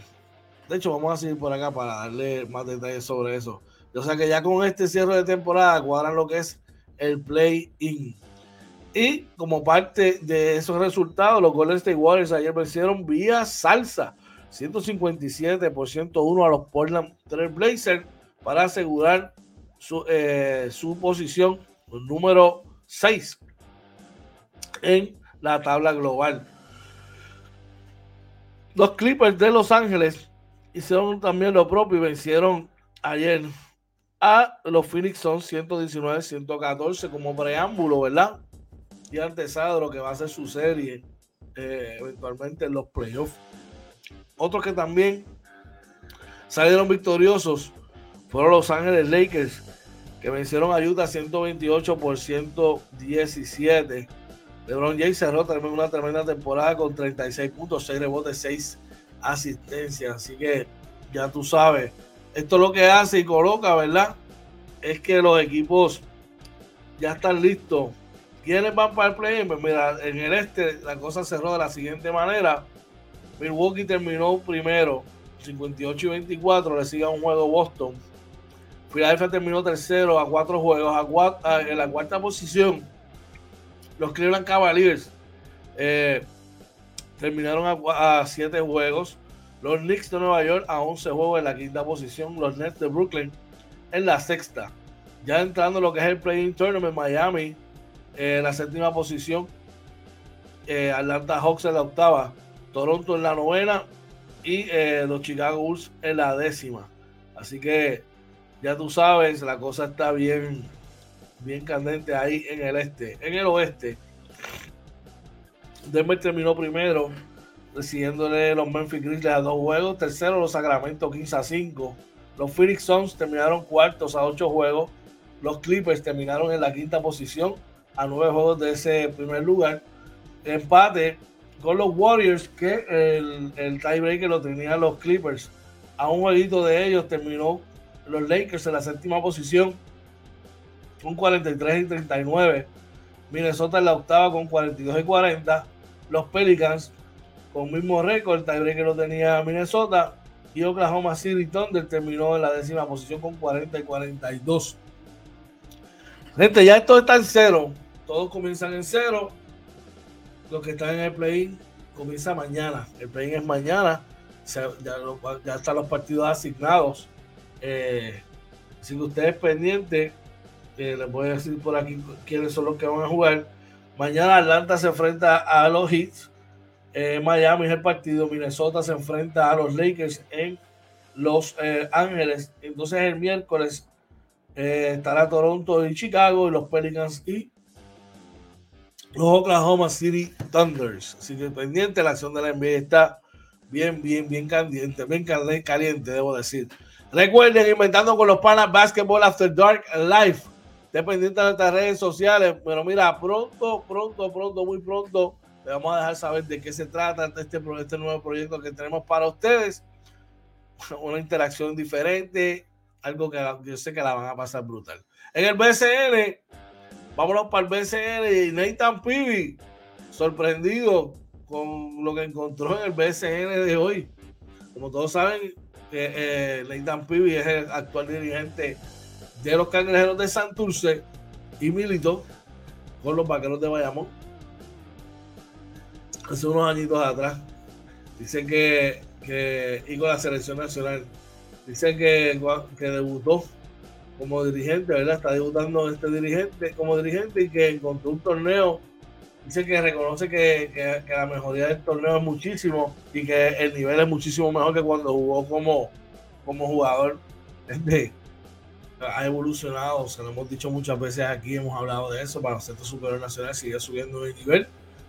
de hecho, vamos a seguir por acá para darle más detalles sobre eso. O sea que ya con este cierre de temporada cuadran lo que es el play-in. Y como parte de esos resultados, los Golden State Warriors ayer vencieron vía salsa 157 por 101 a los Portland Trail Blazers para asegurar su, eh, su posición número 6 en la tabla global. Los Clippers de Los Ángeles hicieron también lo propio y vencieron ayer a los Phoenix Suns 119-114 como preámbulo, ¿verdad? y antesada de lo que va a ser su serie eh, eventualmente en los playoffs. Otros que también salieron victoriosos fueron los Ángeles Lakers, que vencieron a Utah 128 por 117. LeBron James cerró también una tremenda temporada con 36 puntos, 6 rebotes, 6 asistencias. Así que ya tú sabes, esto lo que hace y coloca, ¿verdad? Es que los equipos ya están listos ¿Quiénes van para el play? Pues mira, en el este la cosa cerró de la siguiente manera. Milwaukee terminó primero, 58 y 24, le sigue un juego Boston. Philadelphia terminó tercero a cuatro juegos. A en la cuarta posición, los Cleveland Cavaliers eh, terminaron a, siete juegos. Los Knicks de Nueva York a 11 juegos en la quinta posición. Los Nets de Brooklyn en la sexta. Ya entrando en lo que es el Playing Tournament, Miami en la séptima posición. Eh, Atlanta Hawks en la octava. Toronto en la novena. Y eh, los Chicago Bulls en la décima. Así que ya tú sabes, la cosa está bien, bien candente ahí en el este. En el oeste, Denver terminó primero, recibiéndole los Memphis Grizzlies a dos juegos. Tercero, los Sacramento 15 a 5. Los Phoenix Suns terminaron cuartos a ocho juegos. Los Clippers terminaron en la quinta posición a nueve juegos de ese primer lugar. Empate con los Warriors, que el, el tiebreaker lo tenían los Clippers. A un jueguito de ellos terminó los Lakers en la séptima posición con 43 y 39. Minnesota en la octava con 42 y 40. Los Pelicans con mismo récord, el tiebreaker lo tenía Minnesota. Y Oklahoma City Thunder terminó en la décima posición con 40 y 42. Gente, ya esto está en cero todos comienzan en cero. Los que están en el play comienza mañana. El play es mañana. ya, están los partidos asignados. Eh, así que ustedes pendientes, eh, les voy a decir por aquí quiénes son los que van a jugar. Mañana Atlanta se enfrenta a los Heats. Eh, Miami es el partido. Minnesota se enfrenta a los Lakers en Los Ángeles. Entonces el miércoles estará Toronto y Chicago y los Pelicans y los Oklahoma City Thunders. Así que pendiente, la acción de la NBA está bien, bien, bien caliente, bien caliente, debo decir. Recuerden, inventando con los panas Basketball After Dark Live. Dependiente de nuestras redes sociales. Pero mira, pronto, pronto, pronto, muy pronto, vamos a dejar saber de qué se trata este, este nuevo proyecto que tenemos para ustedes. Una interacción diferente, algo que yo sé que la van a pasar brutal. En el BCN, Vámonos para el BCN y Nathan Pibi, sorprendido con lo que encontró en el BCN de hoy. Como todos saben, eh, Pibi es el actual dirigente de los cangrejeros de Santurce y militó con los vaqueros de Bayamón hace unos añitos atrás. Dicen que, que y la selección nacional, dicen que, que debutó como dirigente, ¿verdad? Está debutando este dirigente como dirigente y que encontró un torneo. Dice que reconoce que, la mejoría del torneo es muchísimo y que el nivel es muchísimo mejor que cuando jugó como, como jugador. Este, ha evolucionado, se lo hemos dicho muchas veces aquí, hemos hablado de eso, para el Centro Superior Nacional sigue subiendo de nivel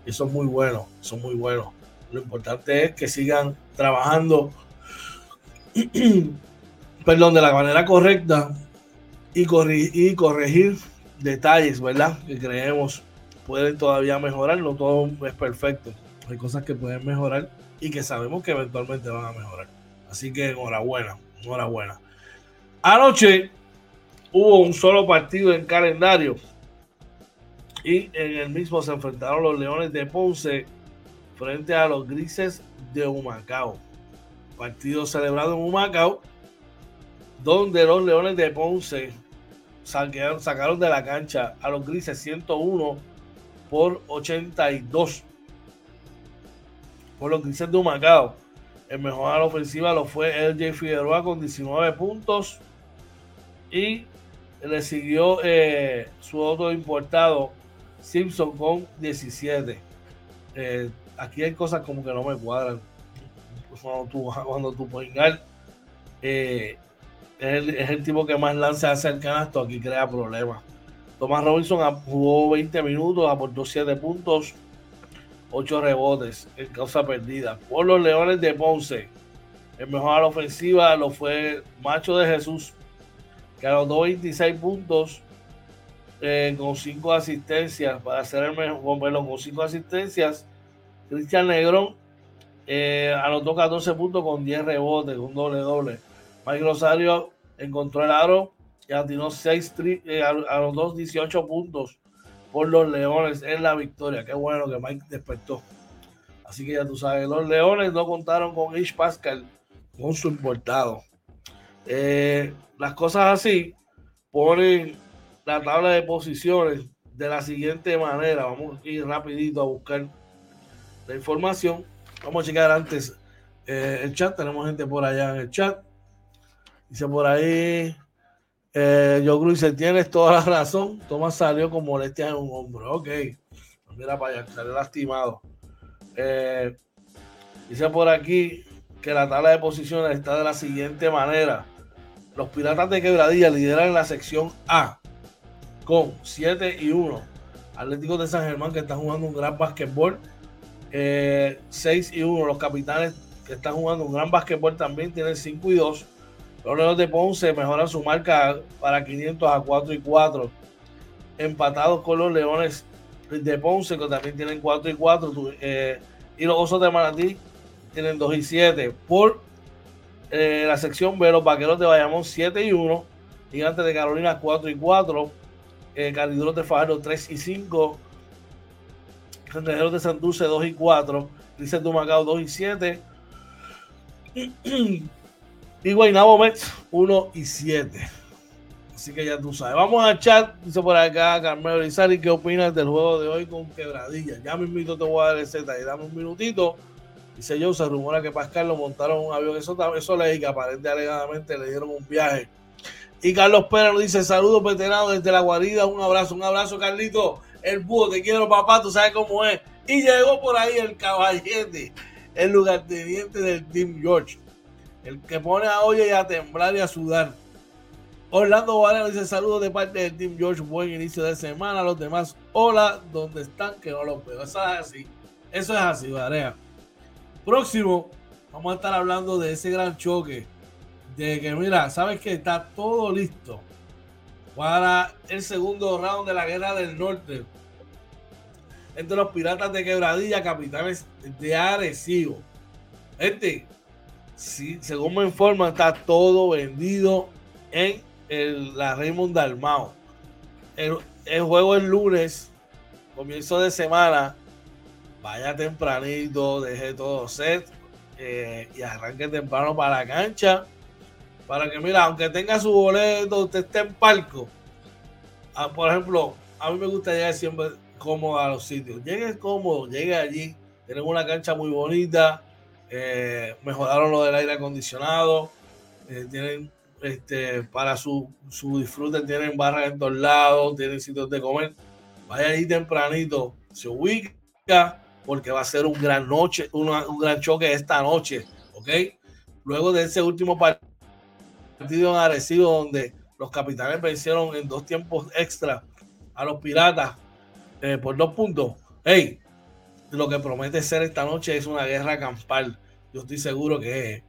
y es muy bueno, eso es muy bueno. Lo importante es que sigan trabajando, perdón, de la manera correcta y, corregir, detalles, ¿verdad? Que creemos pueden todavía mejorar, no todo es perfecto. Hay cosas que pueden mejorar y que sabemos que eventualmente van a mejorar. Así que enhorabuena, enhorabuena. Anoche hubo un solo partido en calendario y en el mismo se enfrentaron los Leones de Ponce frente a los Grises de Humacao. Partido celebrado en Humacao, donde los Leones de Ponce sacaron, sacaron de la cancha a los Grises 101 por 82 por los Grises de Humacao. El mejor a la ofensiva lo fue LJ Figueroa con 19 puntos y le siguió eh, su otro importado Simpson con 17. Eh, aquí hay cosas como que no me cuadran. Cuando tú, cuando tú eh, es, el, tipo que más lanza hacia el canasto, aquí crea problemas. Thomas Robinson jugó 20 minutos, aportó 7 puntos, 8 rebotes en causa perdida. Por los Leones de Ponce, el mejor a la ofensiva lo fue Macho de Jesús, que anotó 26 puntos eh, con 5 asistencias para hacer el mejor, con 5 asistencias. Cristian Negrón eh, anotó 14 puntos con 10 rebotes, un doble doble. Mike Rosario encontró el aro y atinó 6 eh, anotó 18 puntos por los Leones en la victoria. Qué bueno que Mike despertó. Así que ya tú sabes, los Leones no contaron con Ish Pascal, con su importado. Eh, las cosas así ponen la tabla de posiciones de la siguiente manera. Vamos a ir rapidito a buscar la información. Vamos a checar antes eh, el chat. Tenemos gente por allá en el chat. Dice por ahí, eh, yo creo tienes toda la razón. Tomás salió con molestias en un hombro. Ok, mira para allá, salió lastimado. Eh, dice por aquí que la tabla de posiciones está de la siguiente manera. Los Piratas de Quebradilla lideran la sección A con 7 y 1. Atlético de San Germán que está jugando un gran basquetbol. 6 eh, y 1. Los Capitanes que están jugando un gran basquetbol también tienen 5 y 2. Los Leones de Ponce mejoran su marca para 500 a 4 y 4. Empatados con los Leones de Ponce, que también tienen 4 y 4. Eh, y los Osos de Manatí tienen 2 y 7. Por eh, la sección B, los Vaqueros de Bayamón 7 y 1. Gigantes de Carolina 4 y 4. Eh, de Fajardo 3 y 5. Cangrejeros de Santurce 2 y 4. Grises de Macao 2 y 7. Y Guaynabo Mets 1 y 7. Así que ya tú sabes. Vamos a chat. Dice por acá Carmelo Rizari. ¿Qué opinas del juego de hoy con quebradilla? Ya me invito, te voy a dar el Z y dame un minutito. Dice yo, se rumora que Pascal lo montaron un avión. Eso, eso le que aparentemente alegadamente le dieron un viaje. Y Carlos Pérez nos dice: Saludos veteranos desde la guarida. Un abrazo, un abrazo, Carlito. El búho, te quiero, papá. Tú sabes cómo es. Y llegó por ahí el caballete, el lugarteniente del Team George el que pone a oye a temblar y a sudar. Orlando Valero dice saludos de parte del Team George, buen inicio de semana. Los demás, hola, ¿dónde están? Que no los veo. Eso es así. Eso es así, Varea. Próximo, vamos a estar hablando de ese gran choque. De que, mira, sabes que está todo listo para el segundo round de la guerra del norte. Entre los piratas de quebradilla, capitanes de Arecibo. Gente, sí, según me informan, está todo vendido en la Raymond Dalmao. El, el, juego es lunes, comienzo de semana. Vaya tempranito, deje todo set eh, y arranque temprano para la cancha. Para que, mira, aunque tenga su boleto, usted esté en palco. Ah, por ejemplo, a mí me gusta llegar siempre cómodo a los sitios. Llegue cómodo, llegue allí. Tienen una cancha muy bonita eh, mejoraron lo del aire acondicionado, eh, tienen este, para su, su, disfrute, tienen barras en todos lados, tienen sitios de comer. Vaya ahí tempranito, se ubica porque va a ser un gran noche, un gran choque esta noche, ¿ok? Luego de ese último partido en Arecibo donde los capitanes vencieron en dos tiempos extra a los piratas eh, por dos puntos. Hey, lo que promete ser esta noche es una guerra campal. Yo estoy seguro que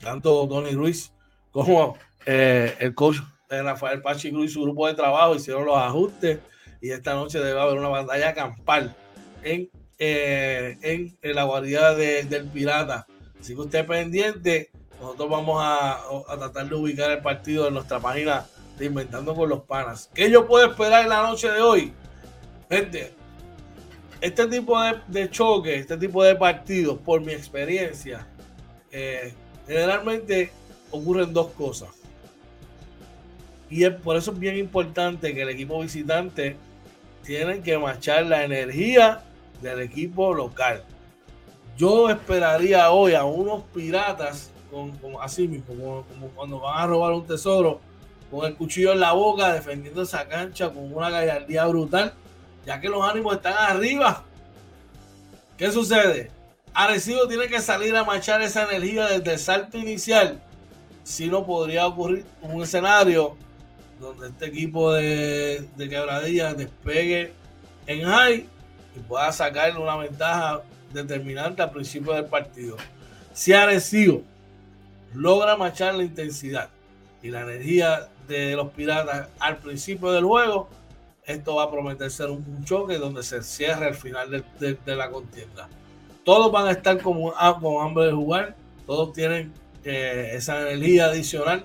tanto Tony Ruiz como eh, el coach Rafael Pachi Cruz y su grupo de trabajo hicieron los ajustes y esta noche debe haber una batalla campal en, eh, en, la guardia del Pirata. Así que usted pendiente, nosotros vamos a, tratar de ubicar el partido en nuestra página de Inventando con los Panas. ¿Qué yo puedo esperar en la noche de hoy? Gente, este tipo de, de choque, este tipo de partidos, por mi experiencia, eh, generalmente ocurren dos cosas. Y por eso es bien importante que el equipo visitante tiene que marchar la energía del equipo local. Yo esperaría hoy a unos piratas, con, así mismo, como, cuando van a robar un tesoro, con el cuchillo en la boca, defendiendo esa cancha con una gallardía brutal ya que los ánimos están arriba. ¿Qué sucede? Arecibo tiene que salir a marchar esa energía desde el salto inicial. Si no, podría ocurrir un escenario donde este equipo de, de quebradillas despegue en high y pueda sacarle una ventaja determinante al principio del partido. Si Arecibo logra marchar la intensidad y la energía de los piratas al principio del juego, esto va a prometer ser un, choque donde se cierre el final de, la contienda. Todos van a estar como, ah, con hambre de jugar, todos tienen eh, esa energía adicional.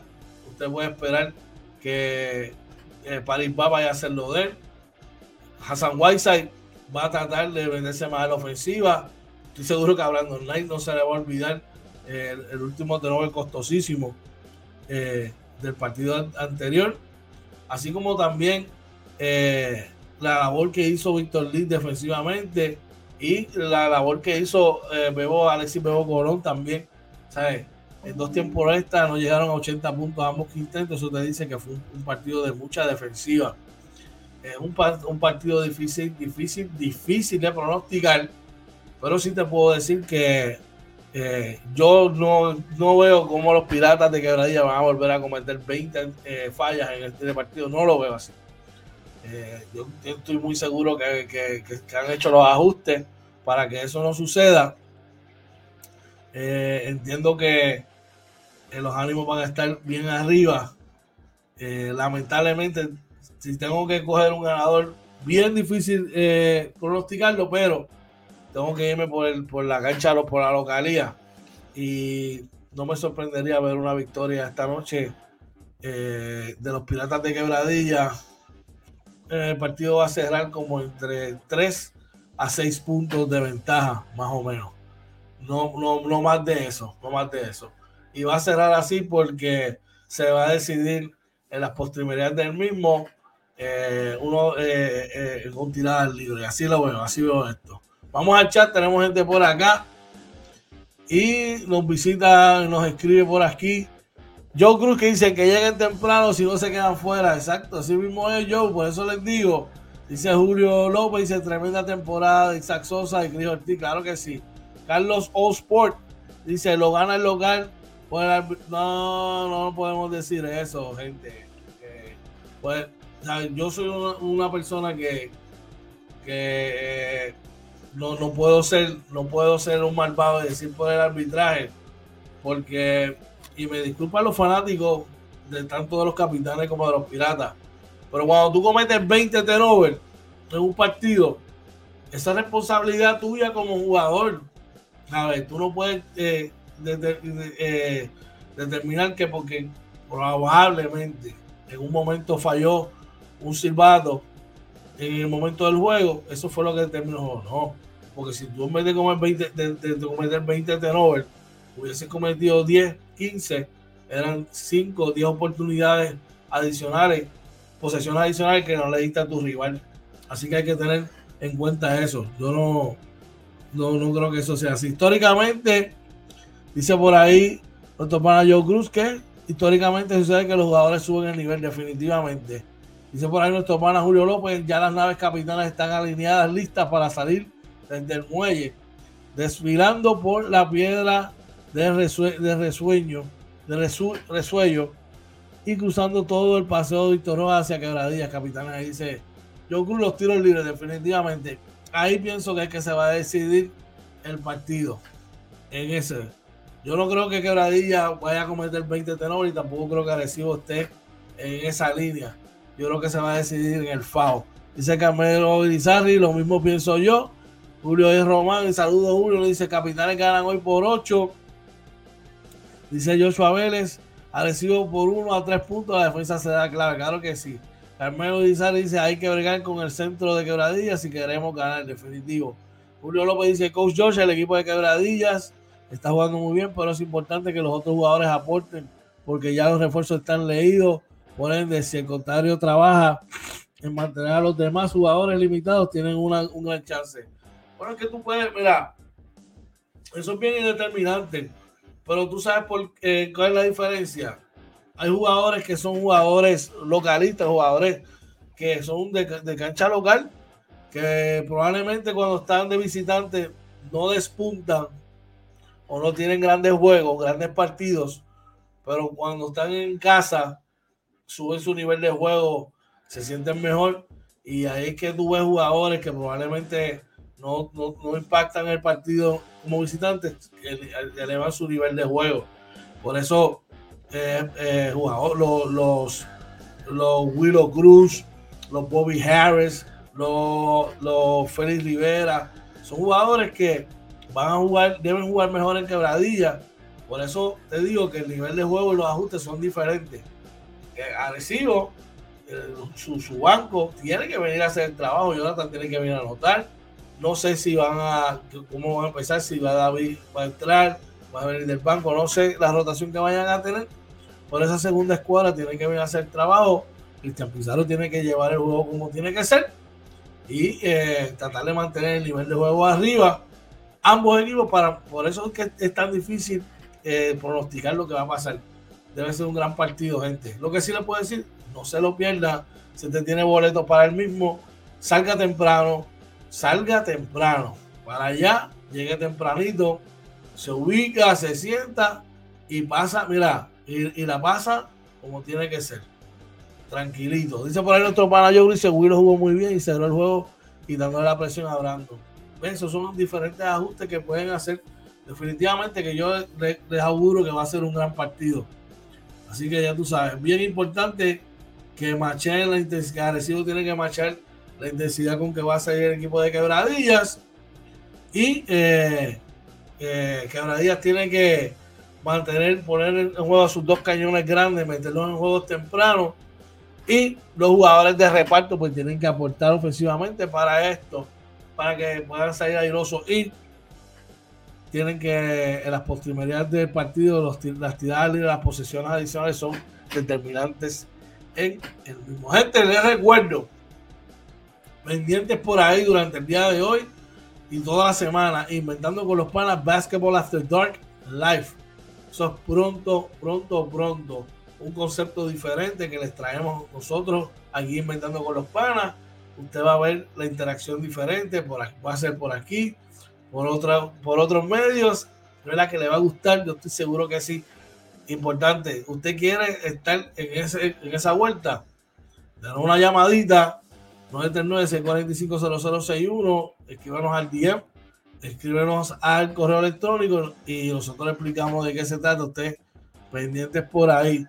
Usted puede esperar que eh, Paris va vaya a hacer lo de él. Hassan Whiteside va a tratar de venderse más a la ofensiva. Estoy seguro que Brandon Knight no se le va a olvidar eh, el, último tenor costosísimo eh, del partido anterior. Así como también eh, la labor que hizo Víctor Lee defensivamente y la labor que hizo eh, Bebo, Alexis Bebo Colón también. ¿sabes? En dos esta no llegaron a 80 puntos ambos intentos. Eso te dice que fue un, partido de mucha defensiva. Un, un, partido difícil, difícil, difícil de pronosticar. Pero sí te puedo decir que eh, yo no, no, veo cómo los piratas de quebradilla van a volver a cometer 20 fallas en este partido. No lo veo así. Eh, yo, estoy muy seguro que, han hecho los ajustes para que eso no suceda. Eh, entiendo que eh, los ánimos van a estar bien arriba. lamentablemente, si tengo que coger un ganador, bien difícil pronosticarlo, pero tengo que irme por, el, por la cancha, por la localía. Y no me sorprendería ver una victoria esta noche de los Piratas de Quebradilla el partido va a cerrar como entre 3 a 6 puntos de ventaja, más o menos. No, no, no más de eso, no más de eso. Y va a cerrar así porque se va a decidir en las postrimerías del mismo eh, uno eh, eh, con tiradas libre. Así lo veo, así veo esto. Vamos al chat, tenemos gente por acá. Y nos visita, nos escribe por aquí Joe Cruz que dice que lleguen temprano si no se quedan fuera. Exacto, así mismo es Joe, por eso les digo. Dice Julio López, dice tremenda temporada de Isaac Sosa y Cris Ortiz, claro que sí. Carlos Osport dice, lo gana el local. No, no podemos decir eso, gente. pues, yo soy una, persona que, que no, no, puedo ser, no puedo ser un malvado y decir por el arbitraje, porque y me disculpan los fanáticos de tanto de los capitanes como de los piratas, pero cuando tú cometes 20 turnovers en un partido, esa responsabilidad tuya como jugador, ver, tú no puedes eh, eh, determinar que porque probablemente en un momento falló un silbato en el momento del juego, eso fue lo que determinó. No, porque si tú en vez de, comer 20, de, cometer 20 turnovers, hubiese cometido 10, 15, eran 5 o 10 oportunidades adicionales, posesiones adicionales que no le diste a tu rival. Así que hay que tener en cuenta eso. Yo no, no, creo que eso sea así. Históricamente, dice por ahí nuestro pana Joe Cruz que históricamente sucede que los jugadores suben el nivel definitivamente. Dice por ahí nuestro pana Julio López, ya las naves capitanas están alineadas, listas para salir desde el muelle, desfilando por la piedra de, resueño, de resuello y cruzando todo el paseo de Víctor hacia Quebradillas, capitán. Ahí dice, yo cruz los tiros libres, definitivamente. Ahí pienso que es que se va a decidir el partido. En ese. Yo no creo que Quebradilla vaya a cometer 20 tenores y tampoco creo que Arecibo esté en esa línea. Yo creo que se va a decidir en el FAO. Dice Carmelo Irizarri, lo mismo pienso yo. Julio es Román, y saludos Julio, dice Capitales ganan hoy por 8. Dice Joshua Vélez, recibo por 1 a 3 puntos, la defensa se da clave, claro que sí. Carmelo Irizarri dice, hay que bregar con el centro de quebradillas si queremos ganar, definitivo. Julio López dice, Coach Josh, el equipo de quebradillas está jugando muy bien, pero es importante que los otros jugadores aporten, porque ya los refuerzos están leídos. Por ende, si el contrario trabaja en mantener a los demás jugadores limitados, tienen una, un chance. Bueno, es que tú puedes, mira, eso es bien indeterminante, pero tú sabes por, eh, cuál es la diferencia. Hay jugadores que son jugadores localistas, jugadores que son de, de cancha local, que probablemente cuando están de visitante no despuntan o no tienen grandes juegos, grandes partidos, pero cuando están en casa suben su nivel de juego, se sienten mejor y ahí es que tú ves jugadores que probablemente no, no, impactan el partido como visitantes, elevan su nivel de juego. Por eso eh, eh los, los, los Willow Cruz, los Bobby Harris, los, los Félix Rivera, son jugadores que van a jugar, deben jugar mejor en quebradilla. Por eso te digo que el nivel de juego y los ajustes son diferentes. Agresivo, su, su, banco tiene que venir a hacer el trabajo. Jonathan tiene que venir a anotar. No sé si van a, cómo van a empezar, si va David va a entrar, va a venir del banco. No sé la rotación que vayan a tener. Por esa segunda escuadra tiene que venir a hacer el trabajo. Cristian Pizarro tiene que llevar el juego como tiene que ser y eh, tratar de mantener el nivel de juego arriba. Ambos equipos, para, por eso es que es tan difícil eh, pronosticar lo que va a pasar. Debe ser un gran partido, gente. Lo que sí le puedo decir, no se lo pierda. Si usted tiene boletos para el mismo, salga temprano, salga temprano. Para allá, llegue tempranito, se ubica, se sienta y pasa, mira, y, la pasa como tiene que ser tranquilito. Dice por ahí nuestro pana Joe dice, Willow jugó muy bien y cerró el juego y dándole la presión a Brando. Esos son diferentes ajustes que pueden hacer. Definitivamente que yo les, auguro que va a ser un gran partido. Así que ya tú sabes, bien importante que machen la intensidad. Recibo tiene que machar la intensidad con que va a salir el equipo de Quebradillas. Y eh, eh, Quebradillas tiene que mantener, poner en juego a sus dos cañones grandes, meterlos en juegos tempranos y los jugadores de reparto pues tienen que aportar ofensivamente para esto, para que puedan salir airosos y tienen que en las postrimerías del partido los, las tiradas y las posesiones adicionales son determinantes en el mismo. Gente, les recuerdo, pendientes por ahí durante el día de hoy y toda la semana, inventando con los panas Basketball After Dark Live. Eso es pronto, pronto, pronto un concepto diferente que les traemos nosotros aquí inventando con los panas. Usted va a ver la interacción diferente, por va a ser por aquí, por, otra, por otros medios. La que le va a gustar, yo estoy seguro que sí. Importante, usted quiere estar en, ese, en esa vuelta, denos una llamadita, 939-645-0061, escríbanos al DM, escríbenos al correo electrónico y nosotros explicamos de qué se trata. Usted pendientes por ahí.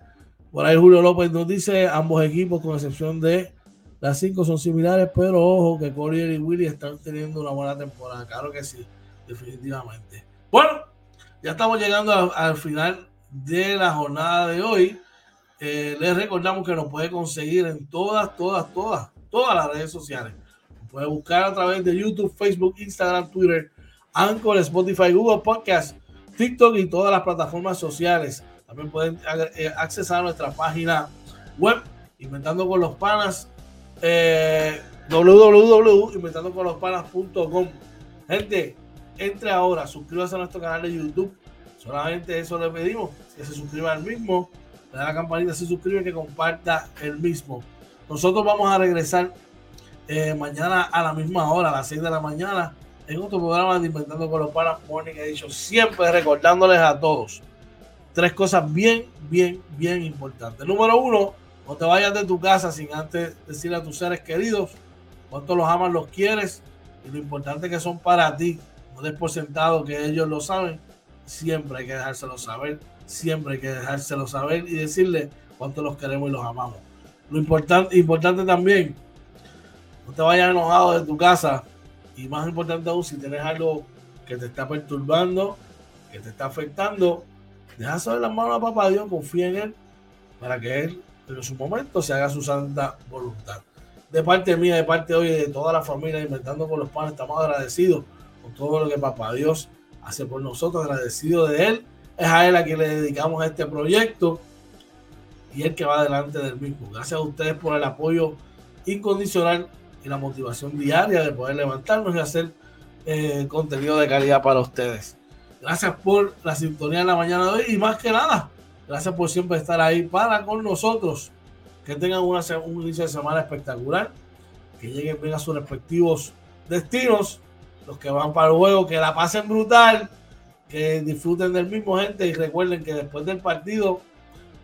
Por ahí Julio López nos dice, ambos equipos, con excepción de las cinco, son similares, pero ojo que Corey y Willy están teniendo una buena temporada. Claro que sí, definitivamente. Bueno, ya estamos llegando al final de la jornada de hoy. Eh, les recordamos que nos puede conseguir en todas, todas, todas, todas las redes sociales. Nos puede buscar a través de YouTube, Facebook, Instagram, Twitter, Anchor, Spotify, Google Podcast, TikTok y todas las plataformas sociales. También pueden eh, accesar a nuestra página web, Inventando con los Panas, eh, www.inventandoconlospanas.com. Gente, entre ahora, suscríbase a nuestro canal de YouTube. Solamente eso le pedimos, que se suscriba al mismo, le da la campanita, se suscribe, que comparta el mismo. Nosotros vamos a regresar eh, mañana a la misma hora, a las 6 de la mañana, en otro programa de Inventando con los Panas Morning Edition. Siempre recordándoles a todos tres cosas bien, bien, bien importantes. Número uno, no te vayas de tu casa sin antes decirle a tus seres queridos cuánto los amas, los quieres y lo importante que son para ti. No des por sentado que ellos lo saben. Siempre hay que dejárselo saber. Siempre hay que dejárselo saber y decirle cuánto los queremos y los amamos. Lo importante, importante también, No te vayas enojado de tu casa. Y más importante aún, si tienes algo que te está perturbando, que te está afectando, deja saber las manos a papá Dios, confía en Él, para que Él en su momento se haga su santa voluntad. De parte mía, de parte hoy de toda la familia, Inventando con los Panes, estamos agradecidos con todo lo que papá Dios hace por nosotros, agradecidos de Él. Es a Él a quien le dedicamos este proyecto y el que va delante del mismo. Gracias a ustedes por el apoyo incondicional y la motivación diaria de poder levantarnos y hacer eh, contenido de calidad para ustedes. Gracias por la sintonía en la mañana de hoy y más que nada, gracias por siempre estar ahí para con nosotros. Que tengan una, un inicio de semana espectacular, que lleguen bien a sus respectivos destinos, los que van para el juego, que la pasen brutal, que disfruten del mismo gente y recuerden que después del partido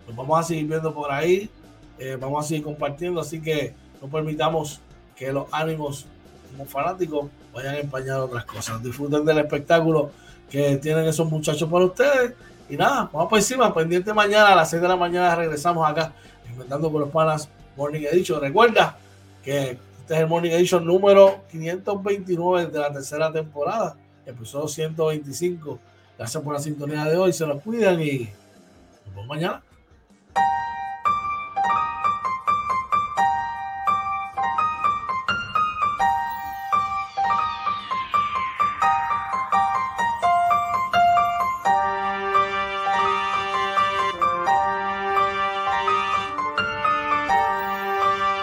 nos vamos a seguir viendo por ahí, eh, vamos a seguir compartiendo, así que no permitamos que los ánimos como fanáticos vayan a empañar otras cosas. Disfruten del espectáculo que tienen esos muchachos para ustedes. Y nada, vamos por encima, pendiente mañana a las 6 de la mañana regresamos acá, inventando con los panas Morning Edition. Recuerda que este es el Morning Edition número 529 de la tercera temporada, episodio 125. Gracias por la sintonía de hoy, se los cuidan y nos vemos mañana.